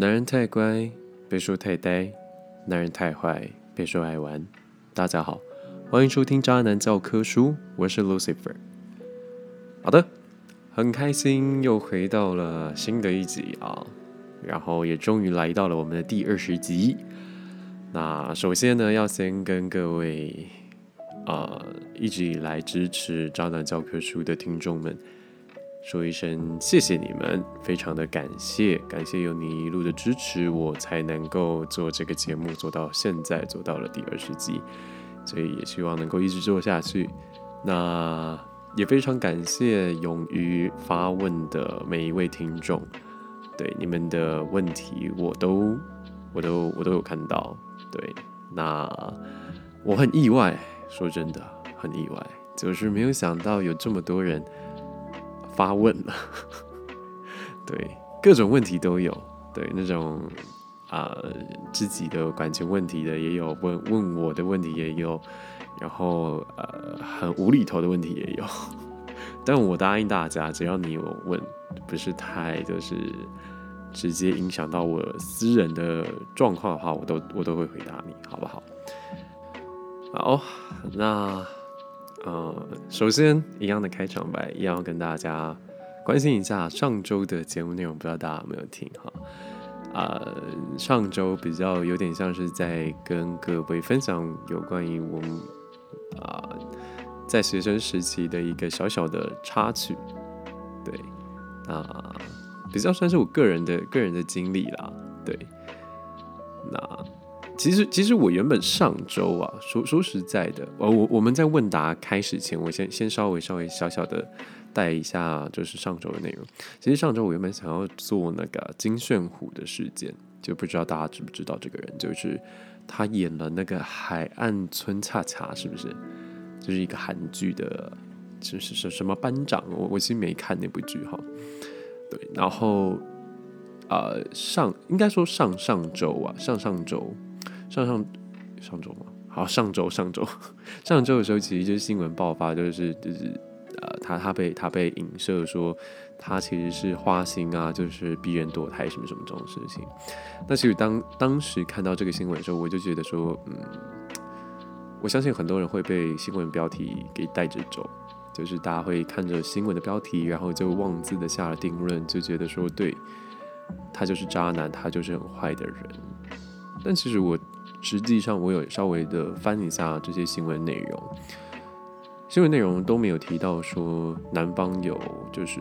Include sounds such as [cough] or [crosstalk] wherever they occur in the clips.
男人太乖，别说太呆；男人太坏，别说爱玩。大家好，欢迎收听《渣男教科书》，我是 Lucifer。好的，很开心又回到了新的一集啊，然后也终于来到了我们的第二十集。那首先呢，要先跟各位啊一直以来支持《渣男教科书》的听众们。说一声谢谢你们，非常的感谢，感谢有你一路的支持，我才能够做这个节目做到现在，做到了第二十集，所以也希望能够一直做下去。那也非常感谢勇于发问的每一位听众，对你们的问题我都我都我都有看到，对，那我很意外，说真的很意外，就是没有想到有这么多人。发问了，[laughs] 对，各种问题都有，对，那种啊自己的感情问题的也有，问问我的问题也有，然后呃很无厘头的问题也有，[laughs] 但我答应大家，只要你有问，不是太就是直接影响到我私人的状况的话，我都我都会回答你，好不好？好，那。呃，首先一样的开场白，一样跟大家关心一下上周的节目内容，不知道大家有没有听哈？啊，上周比较有点像是在跟各位分享有关于我们啊在学生时期的一个小小的插曲，对，啊，比较算是我个人的个人的经历啦，对，其实，其实我原本上周啊，说说实在的，我我我们在问答开始前，我先先稍微稍微小小的带一下，就是上周的内容。其实上周我原本想要做那个金炫虎的事件，就不知道大家知不知道这个人，就是他演了那个《海岸村恰恰》，是不是？就是一个韩剧的，就是什什么班长，我我其实没看那部剧哈。对，然后呃上应该说上上周啊，上上周。上上上周吗？好，上周上周 [laughs] 上周的时候，其实就是新闻爆发，就是就是呃，他他被他被影射说他其实是花心啊，就是逼人堕胎什么什么这种事情。那其实当当时看到这个新闻的时候，我就觉得说，嗯，我相信很多人会被新闻标题给带着走，就是大家会看着新闻的标题，然后就妄自的下了定论，就觉得说，对他就是渣男，他就是很坏的人。但其实我。实际上，我有稍微的翻一下这些新闻内容，新闻内容都没有提到说男方有就是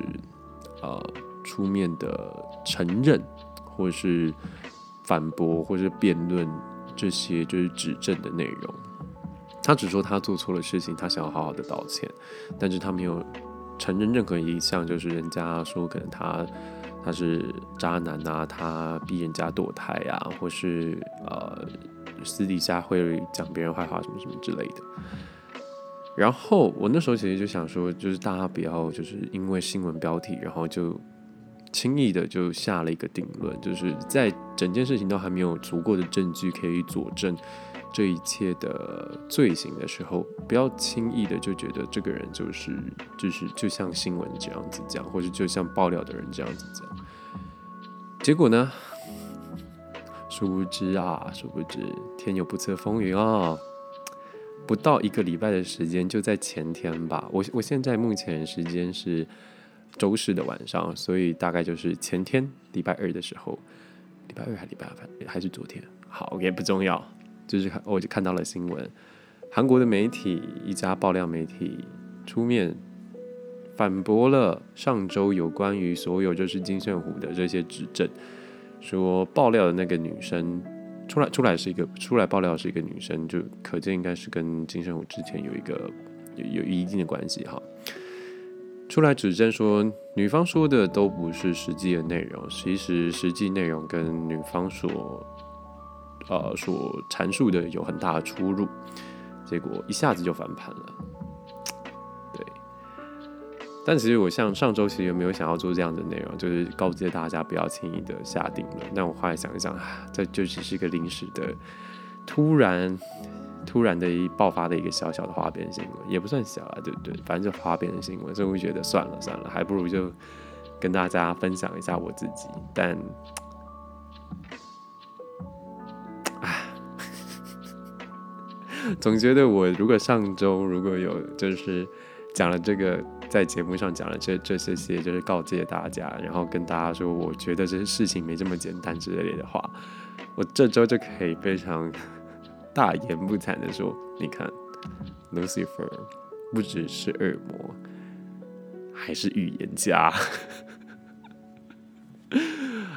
呃出面的承认，或是反驳，或是辩论这些就是指证的内容。他只说他做错了事情，他想要好好的道歉，但是他没有承认任何一项，就是人家说可能他他是渣男啊，他逼人家堕胎啊，或是呃。私底下会讲别人坏话什么什么之类的，然后我那时候其实就想说，就是大家不要就是因为新闻标题，然后就轻易的就下了一个定论，就是在整件事情都还没有足够的证据可以佐证这一切的罪行的时候，不要轻易的就觉得这个人就是就是就像新闻这样子讲，或者就像爆料的人这样子讲，结果呢？殊不知啊，殊不知天有不测风云啊！不到一个礼拜的时间，就在前天吧。我我现在目前时间是周四的晚上，所以大概就是前天礼拜二的时候，礼拜二还礼拜二还是昨天？好，也不重要，就是看我就看到了新闻，韩国的媒体一家爆料媒体出面反驳了上周有关于所有就是金圣虎的这些指证。说爆料的那个女生出来，出来是一个出来爆料是一个女生，就可见应该是跟金圣武之前有一个有有一定的关系哈。出来指证说女方说的都不是实际的内容，其实实际内容跟女方所呃所阐述的有很大的出入，结果一下子就翻盘了。但其实我像上周其实有没有想要做这样的内容就是告诫大家不要轻易的下定论。但我后来想一想啊这就只是一个临时的突然突然的一爆发的一个小小的花边新闻也不算小啊对不对反正就花边新闻所以我觉得算了算了还不如就跟大家分享一下我自己。但唉 [laughs] 总觉得我如果上周如果有就是讲了这个在节目上讲了这这些些，就是告诫大家，然后跟大家说，我觉得这些事情没这么简单之类的话，我这周就可以非常大言不惭的说，你看，Lucifer 不只是恶魔，还是预言家。[laughs]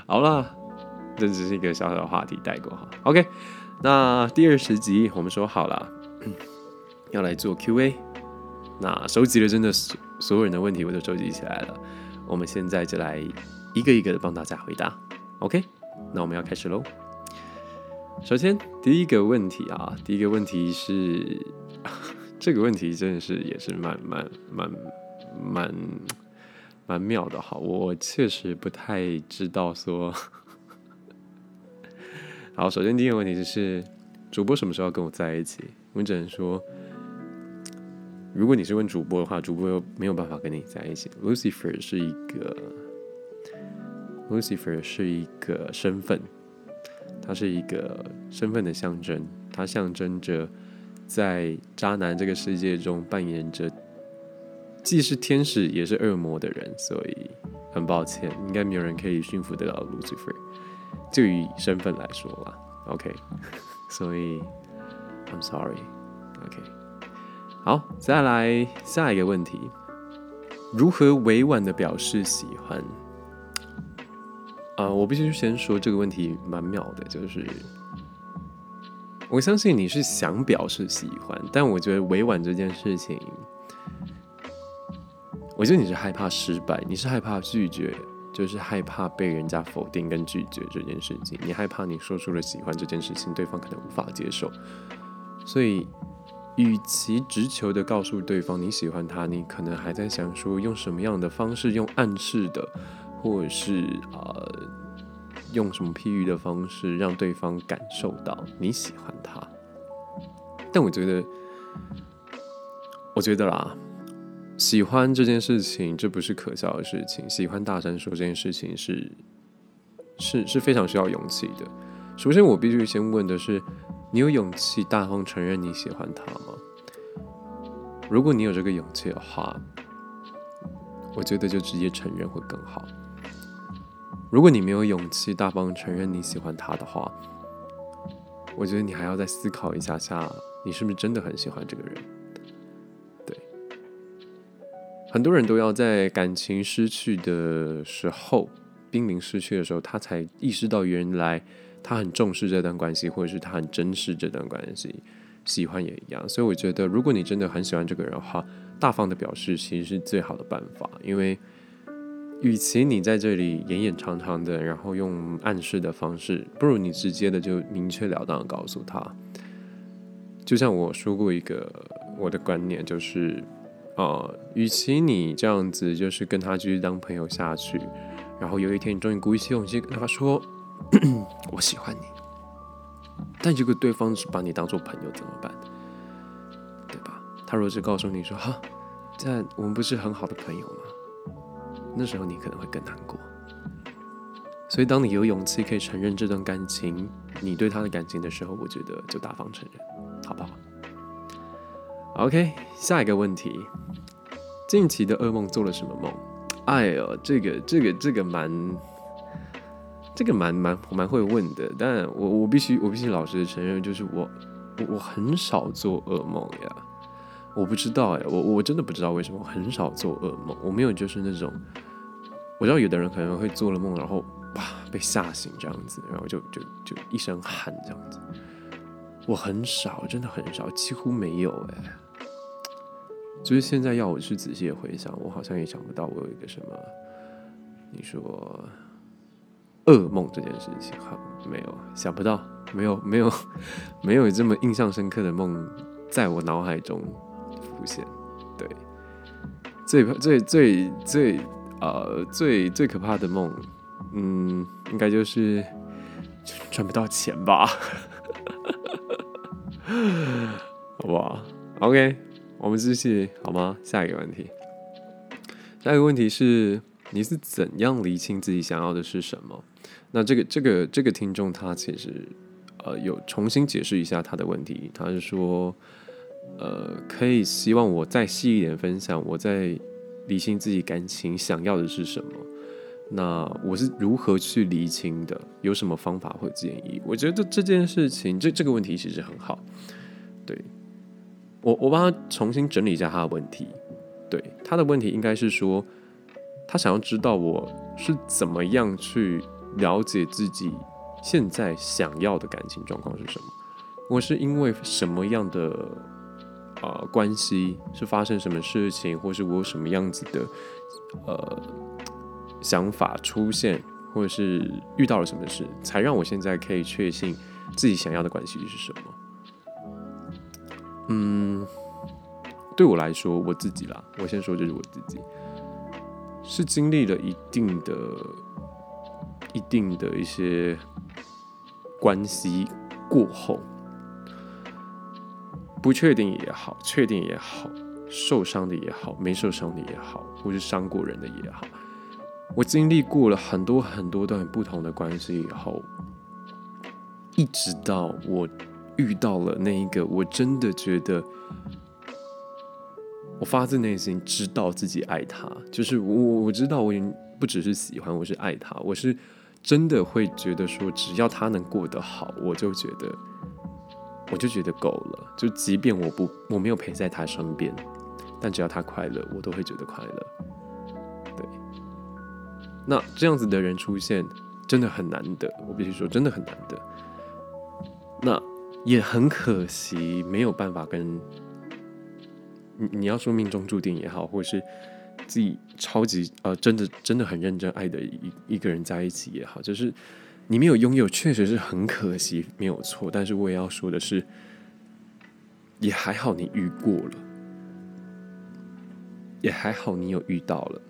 好了，这只是一个小小的话题带过哈。OK，那第二十集我们说好了，要来做 Q&A。那收集了真的是所有人的问题，我都收集起来了。我们现在就来一个一个的帮大家回答。OK，那我们要开始喽。首先第一个问题啊，第一个问题是这个问题真的是也是蛮蛮蛮蛮蛮妙的哈。我确实不太知道说。[laughs] 好，首先第一个问题就是主播什么时候要跟我在一起？我只能说。如果你是问主播的话，主播又没有办法跟你在一起。Lucifer 是一个，Lucifer 是一个身份，它是一个身份的象征，它象征着在渣男这个世界中扮演着既是天使也是恶魔的人，所以很抱歉，应该没有人可以驯服得了 Lucifer。就以身份来说啦，OK，所以 I'm sorry，OK。好，再来下一个问题：如何委婉的表示喜欢？啊，我必须先说这个问题蛮妙的，就是我相信你是想表示喜欢，但我觉得委婉这件事情，我觉得你是害怕失败，你是害怕拒绝，就是害怕被人家否定跟拒绝这件事情，你害怕你说出了喜欢这件事情，对方可能无法接受，所以。与其直球的告诉对方你喜欢他，你可能还在想说用什么样的方式，用暗示的，或者是呃用什么譬喻的方式，让对方感受到你喜欢他。但我觉得，我觉得啦，喜欢这件事情，这不是可笑的事情。喜欢大声说这件事情是是是非常需要勇气的。首先，我必须先问的是。你有勇气大方承认你喜欢他吗？如果你有这个勇气的话，我觉得就直接承认会更好。如果你没有勇气大方承认你喜欢他的话，我觉得你还要再思考一下下，你是不是真的很喜欢这个人？对，很多人都要在感情失去的时候，濒临失去的时候，他才意识到原来。他很重视这段关系，或者是他很珍视这段关系，喜欢也一样。所以我觉得，如果你真的很喜欢这个人的话，大方的表示其实是最好的办法。因为，与其你在这里演演长长的，然后用暗示的方式，不如你直接的就明确了当的告诉他。就像我说过一个我的观念，就是，呃，与其你这样子就是跟他继续当朋友下去，然后有一天你终于鼓起勇气跟他说。[clears throat] 我喜欢你，但如果对方是把你当做朋友怎么办？对吧？他若是告诉你说：“哈，但我们不是很好的朋友吗？”那时候你可能会更难过。所以，当你有勇气可以承认这段感情，你对他的感情的时候，我觉得就大方承认，好不好？OK，下一个问题：近期的噩梦做了什么梦？哎呦，这个、这个、这个蛮……这个蛮蛮蛮会问的，但我我必须我必须老实的承认，就是我我我很少做噩梦呀，我不知道哎，我我真的不知道为什么我很少做噩梦，我没有就是那种，我知道有的人可能会做了梦，然后哇被吓醒这样子，然后就就就一身汗这样子，我很少，真的很少，几乎没有哎，就是现在要我去仔细回想，我好像也想不到我有一个什么，你说。噩梦这件事情，哈，没有想不到，没有没有 [laughs] 没有这么印象深刻的梦在我脑海中浮现。对，最最最最呃最最可怕的梦，嗯，应该就是赚不到钱吧。[laughs] 好不好，OK，我们继续好吗？下一个问题，下一个问题是，你是怎样厘清自己想要的是什么？那这个这个这个听众他其实呃有重新解释一下他的问题。他是说，呃，可以希望我再细一点分享，我在理清自己感情想要的是什么。那我是如何去理清的？有什么方法或建议？我觉得这件事情，这这个问题其实很好。对我，我帮他重新整理一下他的问题。对他的问题应该是说，他想要知道我是怎么样去了解自己现在想要的感情状况是什么。我是因为什么样的啊关系，是发生什么事情，或是我有什么样子的呃想法出现，或者是遇到了什么事，才让我现在可以确信自己想要的关系是什么？嗯。对我来说，我自己啦，我先说就是我自己，是经历了一定的、一定的一些关系过后，不确定也好，确定也好，受伤的也好，没受伤的也好，或是伤过人的也好，我经历过了很多很多段不同的关系以后，一直到我遇到了那一个，我真的觉得。我发自内心知道自己爱他，就是我我知道我已经不只是喜欢，我是爱他，我是真的会觉得说，只要他能过得好，我就觉得我就觉得够了。就即便我不我没有陪在他身边，但只要他快乐，我都会觉得快乐。对，那这样子的人出现真的很难得，我必须说真的很难得。那也很可惜，没有办法跟。你你要说命中注定也好，或者是自己超级呃真的真的很认真爱的一一个人在一起也好，就是你没有拥有，确实是很可惜，没有错。但是我也要说的是，也还好你遇过了，也还好你有遇到了，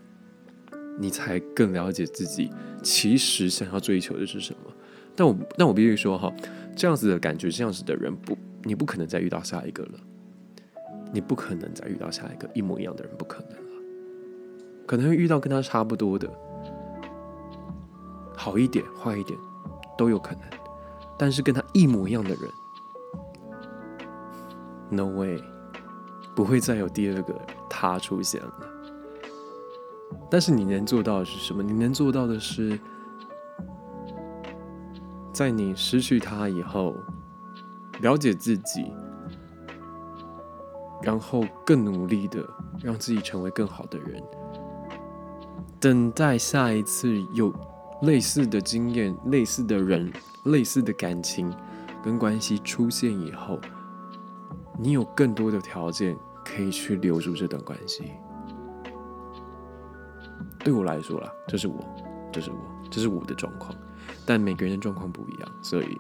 你才更了解自己其实想要追求的是什么。但我但我必须说哈，这样子的感觉，这样子的人不，你不可能再遇到下一个了。你不可能再遇到下一个一模一样的人，不可能。可能会遇到跟他差不多的，好一点、坏一点都有可能。但是跟他一模一样的人，no way，不会再有第二个他出现了。但是你能做到的是什么？你能做到的是，在你失去他以后，了解自己。然后更努力的让自己成为更好的人，等待下一次有类似的经验、类似的人、类似的感情跟关系出现以后，你有更多的条件可以去留住这段关系。对我来说啦，这是我，这是我，这是我的状况，但每个人的状况不一样，所以。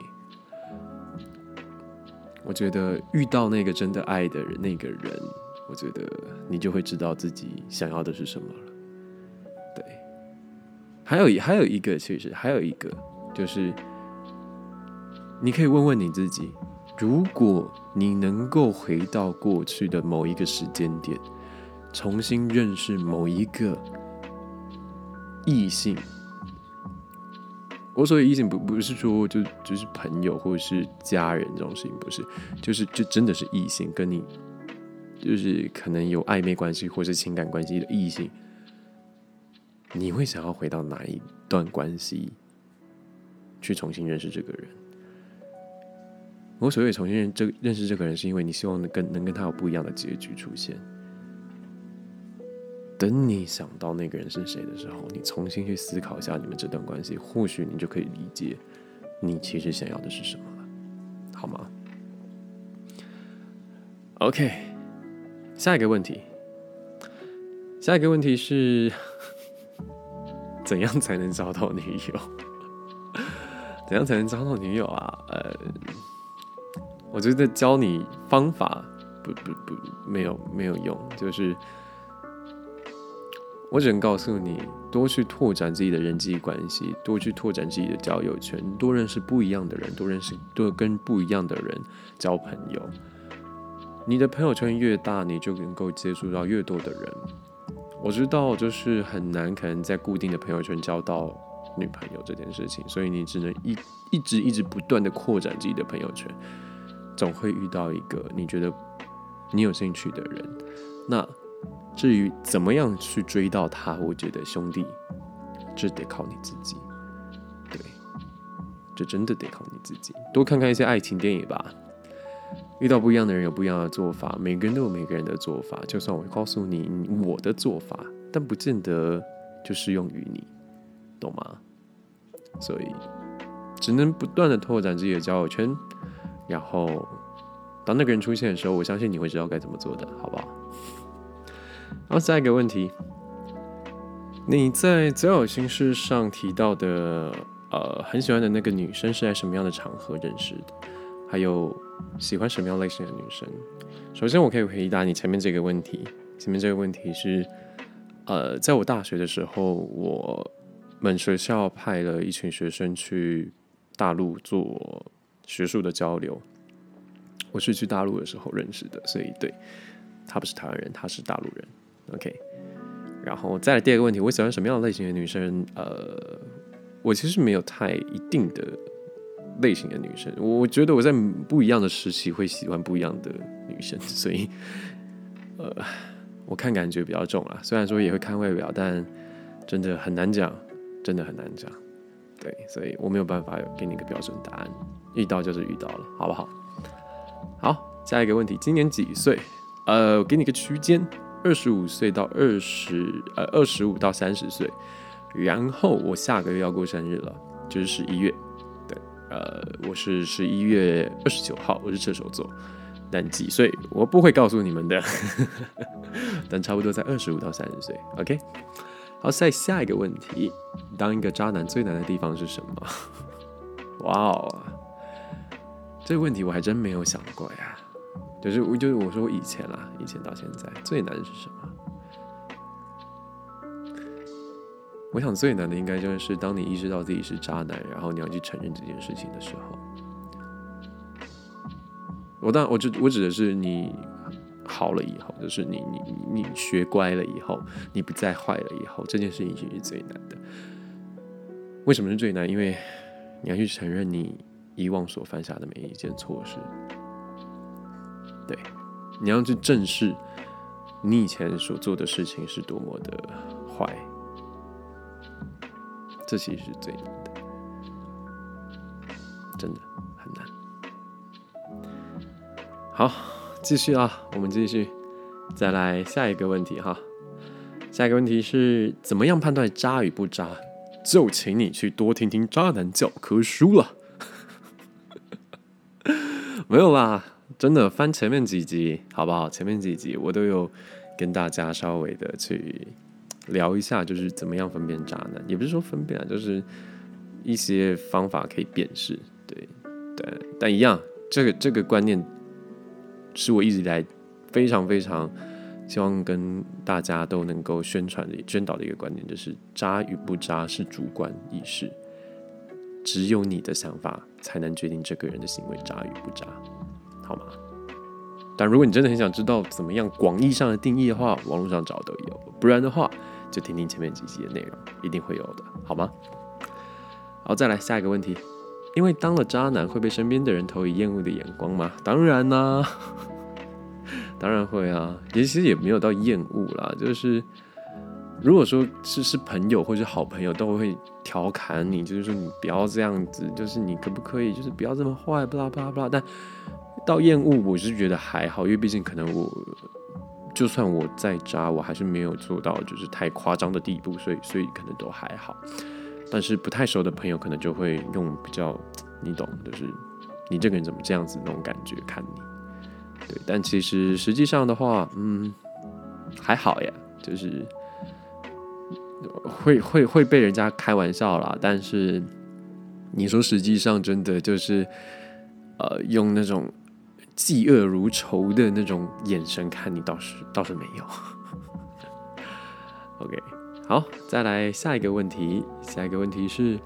我觉得遇到那个真的爱的人，那个人，我觉得你就会知道自己想要的是什么了。还有还有一个，其实还有一个，就是你可以问问你自己：如果你能够回到过去的某一个时间点，重新认识某一个异性。我所谓异性不不是说就就是朋友或者是家人这种事情，不是，就是就真的是异性，跟你就是可能有暧昧关系或是情感关系的异性，你会想要回到哪一段关系去重新认识这个人？我所谓重新认这认识这个人，是因为你希望能跟能跟他有不一样的结局出现。等你想到那个人是谁的时候，你重新去思考一下你们这段关系，或许你就可以理解你其实想要的是什么了，好吗？OK，下一个问题，下一个问题是，怎样才能找到女友？[laughs] 怎样才能找到女友啊？呃，我觉得教你方法不不不没有没有用，就是。我只能告诉你，多去拓展自己的人际关系，多去拓展自己的交友圈，多认识不一样的人，多认识多跟不一样的人交朋友。你的朋友圈越大，你就能够接触到越多的人。我知道，就是很难，可能在固定的朋友圈交到女朋友这件事情，所以你只能一一直一直不断的扩展自己的朋友圈，总会遇到一个你觉得你有兴趣的人。那至于怎么样去追到他，我觉得兄弟，这得靠你自己。对，这真的得靠你自己。多看看一些爱情电影吧。遇到不一样的人有不一样的做法，每个人都有每个人的做法。就算我告诉你我的做法，但不见得就适用于你，懂吗？所以只能不断的拓展自己的交友圈，然后当那个人出现的时候，我相信你会知道该怎么做的，好不好？然后下一个问题，你在择偶心事上提到的，呃，很喜欢的那个女生是在什么样的场合认识的？还有喜欢什么样类型的女生？首先，我可以回答你前面这个问题。前面这个问题是，呃，在我大学的时候，我们学校派了一群学生去大陆做学术的交流。我是去大陆的时候认识的，所以对他不是台湾人，他是大陆人。OK。然后再来第二个问题，我喜欢什么样类型的女生？呃，我其实没有太一定的。类型的女生，我觉得我在不一样的时期会喜欢不一样的女生，[laughs] 所以，呃，我看感觉比较重啊。虽然说也会看外表，但真的很难讲，真的很难讲。对，所以我没有办法给你一个标准答案，遇到就是遇到了，好不好？好，下一个问题，今年几岁？呃，我给你个区间，二十五岁到二十，呃，二十五到三十岁。然后我下个月要过生日了，就是十一月。呃，我是十一月二十九号，我是射手座，但几岁我不会告诉你们的，[laughs] 但差不多在二十五到三十岁。OK，好，再下一个问题，当一个渣男最难的地方是什么？哇哦，这个问题我还真没有想过呀，就是我就是我说我以前啦，以前到现在最难是什么？我想最难的应该就是当你意识到自己是渣男，然后你要去承认这件事情的时候。我当我指我指的是你好了以后，就是你你你学乖了以后，你不再坏了以后，这件事情其实是最难的。为什么是最难？因为你要去承认你以往所犯下的每一件错事。对，你要去正视你以前所做的事情是多么的坏。这其实是最难的，真的很难。好，继续啊，我们继续，再来下一个问题哈。下一个问题是怎么样判断渣与不渣？就请你去多听听渣男教科书了。[laughs] 没有啦，真的翻前面几集好不好？前面几集我都有跟大家稍微的去。聊一下，就是怎么样分辨渣男，也不是说分辨啊，就是一些方法可以辨识，对对，但一样，这个这个观念是我一直以来非常非常希望跟大家都能够宣传的、宣导的一个观念，就是渣与不渣是主观意识，只有你的想法才能决定这个人的行为渣与不渣，好吗？但如果你真的很想知道怎么样广义上的定义的话，网络上找都有，不然的话。就听听前面几集的内容，一定会有的，好吗？好，再来下一个问题，因为当了渣男会被身边的人投以厌恶的眼光吗？当然啦，[laughs] 当然会啊，也其实也没有到厌恶啦，就是如果说是是朋友或者好朋友，都会调侃你，就是说你不要这样子，就是你可不可以，就是不要这么坏，巴拉巴拉巴拉。但到厌恶，我是觉得还好，因为毕竟可能我。就算我再渣，我还是没有做到就是太夸张的地步，所以所以可能都还好。但是不太熟的朋友可能就会用比较，你懂，就是你这个人怎么这样子那种感觉看你。对，但其实实际上的话，嗯，还好呀，就是会会会被人家开玩笑啦。但是你说实际上真的就是呃用那种。嫉恶如仇的那种眼神看你，倒是倒是没有。[laughs] OK，好，再来下一个问题。下一个问题是，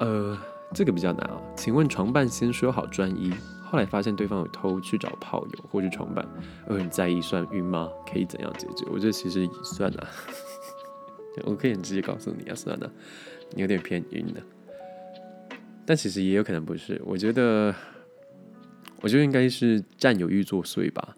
呃，这个比较难啊。请问床伴先说好专一，后来发现对方有偷去找炮友或者床伴，而很在意，算晕吗？可以怎样解决？我觉得其实算啊。[laughs] 我可以很直接告诉你啊，算了，你有点偏晕了。但其实也有可能不是，我觉得，我觉得应该是占有欲作祟吧。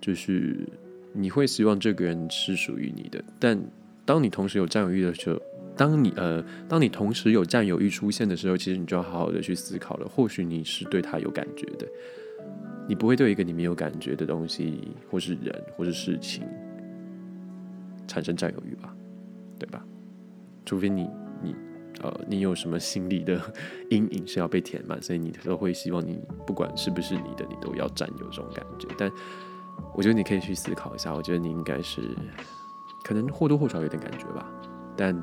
就是你会希望这个人是属于你的，但当你同时有占有欲的时候，当你呃，当你同时有占有欲出现的时候，其实你就要好好的去思考了。或许你是对他有感觉的，你不会对一个你没有感觉的东西，或是人，或是事情产生占有欲吧，对吧？除非你你。呃，你有什么心理的 [laughs] 阴影是要被填满，所以你都会希望你不管是不是你的，你都要占有这种感觉。但我觉得你可以去思考一下，我觉得你应该是可能或多或少有点感觉吧，但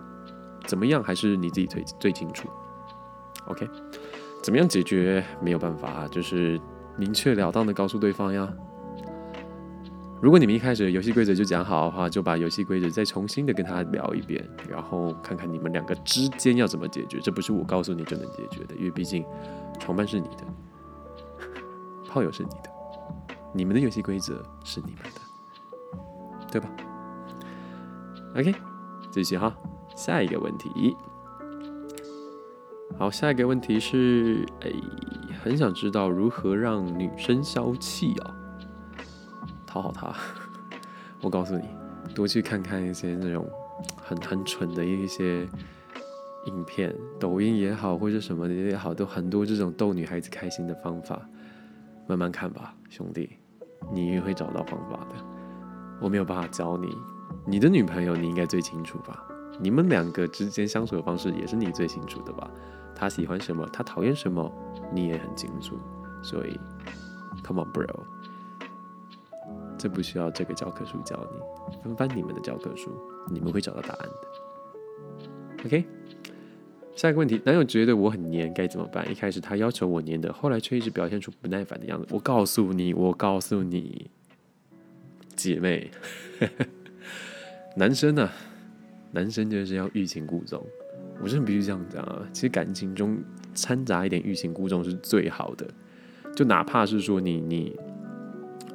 怎么样还是你自己最最清楚。OK，怎么样解决没有办法，就是明确了当的告诉对方呀。如果你们一开始游戏规则就讲好的话，就把游戏规则再重新的跟他聊一遍，然后看看你们两个之间要怎么解决。这不是我告诉你就能解决的，因为毕竟床伴是你的，炮友是你的，你们的游戏规则是你们的，对吧？OK，继续哈，下一个问题。好，下一个问题是，哎，很想知道如何让女生消气啊。讨好他，[laughs] 我告诉你，多去看看一些那种很很蠢的一些影片，抖音也好，或者什么的也好，都很多这种逗女孩子开心的方法，慢慢看吧，兄弟，你也会找到方法的。我没有办法教你，你的女朋友你应该最清楚吧？你们两个之间相处的方式也是你最清楚的吧？她喜欢什么，她讨厌什么，你也很清楚，所以，Come on bro。这不需要这个教科书教你，翻翻你们的教科书，你们会找到答案的。OK，下一个问题，男友觉得我很黏，该怎么办？一开始他要求我黏的，后来却一直表现出不耐烦的样子。我告诉你，我告诉你，姐妹，[laughs] 男生呢，男生就是要欲擒故纵。我真的必须这样讲啊，其实感情中掺杂一点欲擒故纵是最好的，就哪怕是说你你。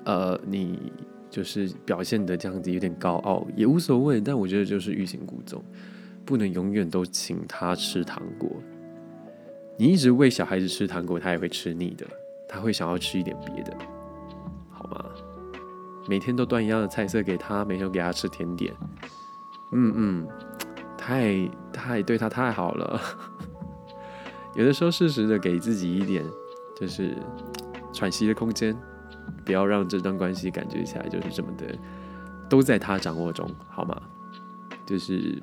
呃，你就是表现的这样子有点高傲也无所谓，但我觉得就是欲擒故纵，不能永远都请他吃糖果。你一直喂小孩子吃糖果，他也会吃腻的，他会想要吃一点别的，好吗？每天都端一样的菜色给他，每天都给他吃甜点，嗯嗯，太太对他太好了。[laughs] 有的时候适时的给自己一点，就是喘息的空间。不要让这段关系感觉起来就是这么的，都在他掌握中，好吗？就是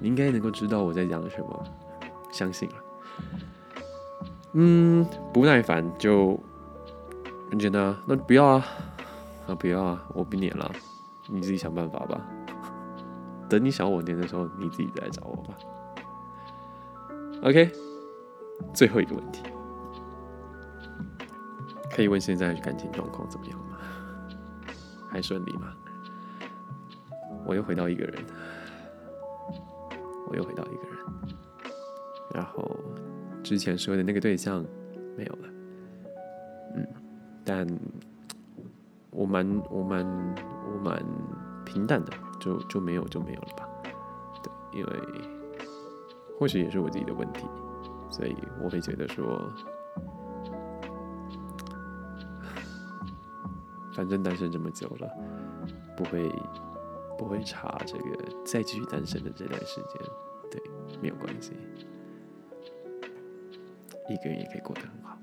你应该能够知道我在讲什么，相信了。嗯，不耐烦就很简单，那不要啊，啊不要啊，我不黏了，你自己想办法吧。等你想我黏的时候，你自己再来找我吧。OK，最后一个问题。可以问现在感情状况怎么样吗？还顺利吗？我又回到一个人，我又回到一个人，然后之前说的那个对象没有了，嗯，但我蛮我蛮我蛮平淡的，就就没有就没有了吧？对，因为或许也是我自己的问题，所以我会觉得说。反正单身这么久了，不会不会差这个再继续单身的这段时间，对，没有关系，一个人也可以过得很好。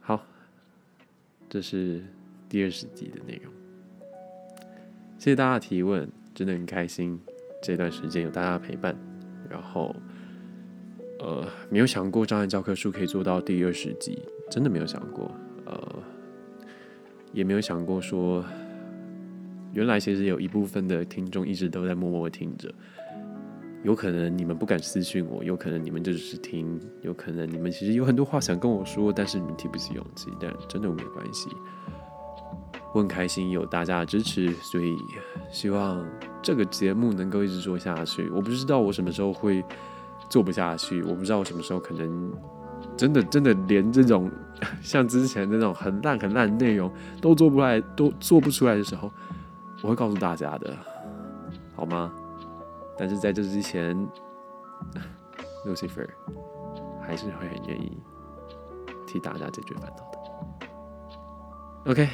好，这是第二十集的内容，谢谢大家提问，真的很开心，这段时间有大家陪伴，然后。呃，没有想过障碍教科书可以做到第二十集，真的没有想过。呃，也没有想过说，原来其实有一部分的听众一直都在默默听着。有可能你们不敢私讯我，有可能你们就只是听，有可能你们其实有很多话想跟我说，但是你们提不起勇气。但真的没关系，我很开心有大家的支持，所以希望这个节目能够一直做下去。我不知道我什么时候会。做不下去，我不知道我什么时候可能真的真的连这种像之前那种很烂很烂的内容都做不来，都做不出来的时候，我会告诉大家的，好吗？但是在这之前，[laughs] Lucifer 还是会很愿意替大家解决烦恼的。OK，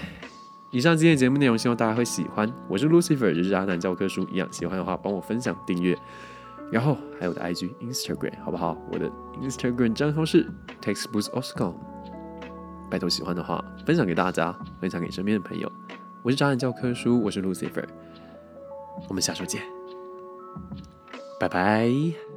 以上今天的节目内容，希望大家会喜欢。我是 Lucifer，就是阿南教科书一样，喜欢的话帮我分享订阅，然后还有我的 IG、Instagram，好不好？我的 Instagram 账号是 Textbooksoscom，拜托喜欢的话分享给大家，分享给身边的朋友。我是眨眼教科书，我是 Lucifer，我们下周见，拜拜。